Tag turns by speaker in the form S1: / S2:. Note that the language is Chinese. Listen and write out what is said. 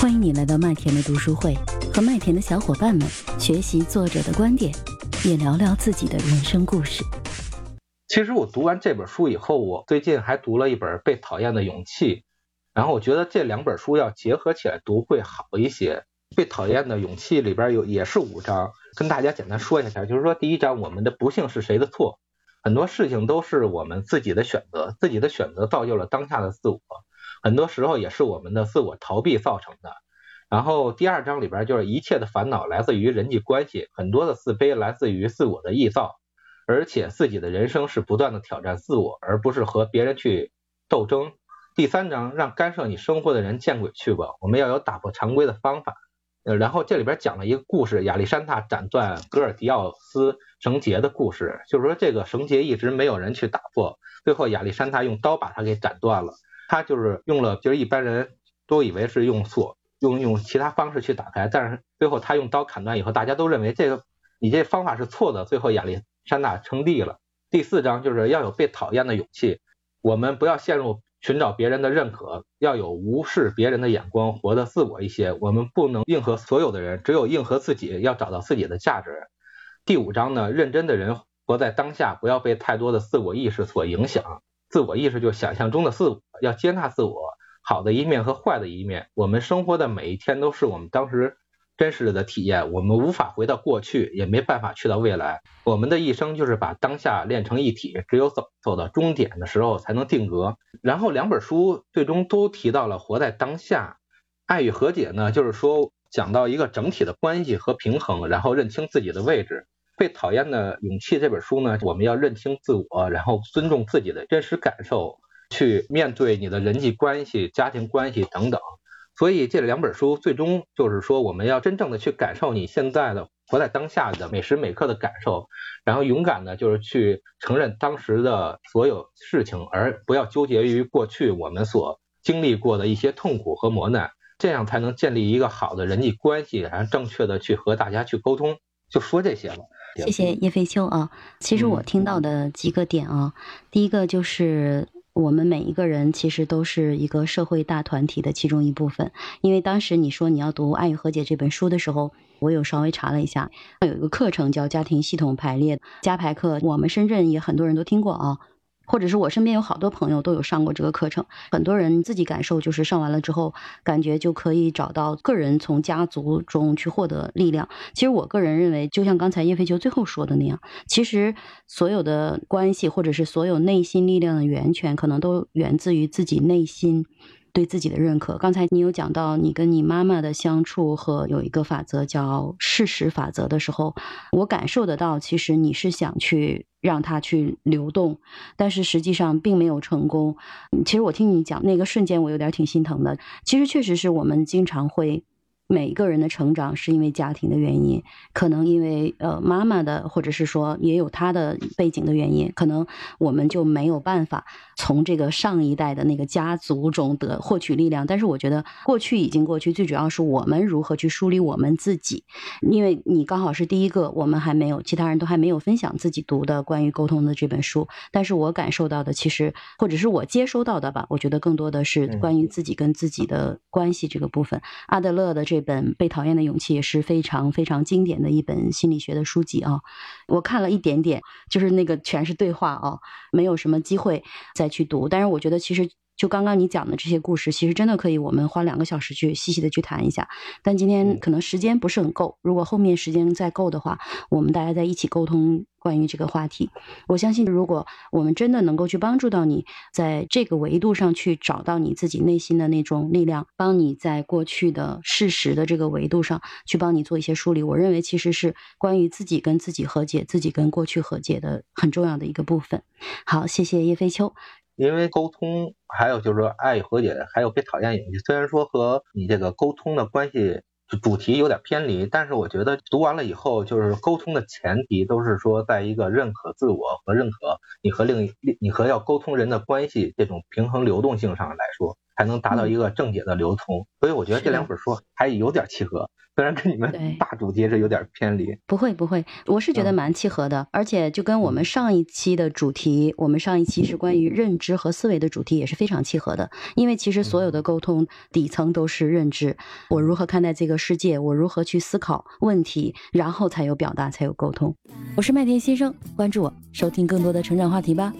S1: 欢迎你来到麦田的读书会，和麦田的小伙伴们学习作者的观点，也聊聊自己的人生故事。
S2: 其实我读完这本书以后，我最近还读了一本《被讨厌的勇气》，然后我觉得这两本书要结合起来读会好一些。《被讨厌的勇气》里边有也是五章，跟大家简单说一下，就是说第一章我们的不幸是谁的错？很多事情都是我们自己的选择，自己的选择造就了当下的自我。很多时候也是我们的自我逃避造成的。然后第二章里边就是一切的烦恼来自于人际关系，很多的自卑来自于自我的臆造，而且自己的人生是不断的挑战自我，而不是和别人去斗争。第三章让干涉你生活的人见鬼去吧，我们要有打破常规的方法。呃，然后这里边讲了一个故事，亚历山大斩断戈尔迪奥斯绳结的故事，就是说这个绳结一直没有人去打破，最后亚历山大用刀把它给斩断了。他就是用了，就是一般人都以为是用锁，用用其他方式去打开，但是最后他用刀砍断以后，大家都认为这个你这方法是错的，最后亚历山大称帝了。第四章就是要有被讨厌的勇气，我们不要陷入寻找别人的认可，要有无视别人的眼光，活得自我一些。我们不能应和所有的人，只有应和自己，要找到自己的价值。第五章呢，认真的人活在当下，不要被太多的自我意识所影响。自我意识就是想象中的自我，要接纳自我好的一面和坏的一面。我们生活的每一天都是我们当时真实的体验，我们无法回到过去，也没办法去到未来。我们的一生就是把当下练成一体，只有走走到终点的时候才能定格。然后两本书最终都提到了活在当下，爱与和解呢，就是说讲到一个整体的关系和平衡，然后认清自己的位置。被讨厌的勇气这本书呢，我们要认清自我，然后尊重自己的真实感受，去面对你的人际关系、家庭关系等等。所以这两本书最终就是说，我们要真正的去感受你现在的活在当下的每时每刻的感受，然后勇敢的就是去承认当时的所有事情，而不要纠结于过去我们所经历过的一些痛苦和磨难，这样才能建立一个好的人际关系，然后正确的去和大家去沟通。就说这些了。
S1: 谢谢叶飞秋啊，其实我听到的几个点啊，第一个就是我们每一个人其实都是一个社会大团体的其中一部分，因为当时你说你要读《爱与和解》这本书的时候，我有稍微查了一下，有一个课程叫家庭系统排列加排课，我们深圳也很多人都听过啊。或者是我身边有好多朋友都有上过这个课程，很多人自己感受就是上完了之后，感觉就可以找到个人从家族中去获得力量。其实我个人认为，就像刚才叶飞秋最后说的那样，其实所有的关系或者是所有内心力量的源泉，可能都源自于自己内心。对自己的认可。刚才你有讲到你跟你妈妈的相处和有一个法则叫事实法则的时候，我感受得到，其实你是想去让它去流动，但是实际上并没有成功。其实我听你讲那个瞬间，我有点挺心疼的。其实确实是我们经常会。每一个人的成长是因为家庭的原因，可能因为呃妈妈的，或者是说也有他的背景的原因，可能我们就没有办法从这个上一代的那个家族中得获取力量。但是我觉得过去已经过去，最主要是我们如何去梳理我们自己。因为你刚好是第一个，我们还没有，其他人都还没有分享自己读的关于沟通的这本书。但是我感受到的，其实或者是我接收到的吧，我觉得更多的是关于自己跟自己的关系这个部分。阿德勒的这。这本《被讨厌的勇气》也是非常非常经典的一本心理学的书籍啊，我看了一点点，就是那个全是对话啊，没有什么机会再去读。但是我觉得，其实就刚刚你讲的这些故事，其实真的可以我们花两个小时去细细的去谈一下。但今天可能时间不是很够，如果后面时间再够的话，我们大家在一起沟通。关于这个话题，我相信，如果我们真的能够去帮助到你，在这个维度上去找到你自己内心的那种力量，帮你在过去的事实的这个维度上去帮你做一些梳理，我认为其实是关于自己跟自己和解、自己跟过去和解的很重要的一个部分。好，谢谢叶飞秋。
S2: 因为沟通，还有就是说爱与和解，还有被讨厌勇气，虽然说和你这个沟通的关系。主题有点偏离，但是我觉得读完了以后，就是沟通的前提都是说，在一个认可自我和认可你和另一你和要沟通人的关系这种平衡流动性上来说，才能达到一个正解的流通。所以我觉得这两本书还有点契合。虽然跟你们大主题是有点偏离，
S1: 不会不会，我是觉得蛮契合的，而且就跟我们上一期的主题，我们上一期是关于认知和思维的主题也是非常契合的，因为其实所有的沟通底层都是认知，我如何看待这个世界，我如何去思考问题，然后才有表达，才有沟通。我是麦田先生，关注我，收听更多的成长话题吧。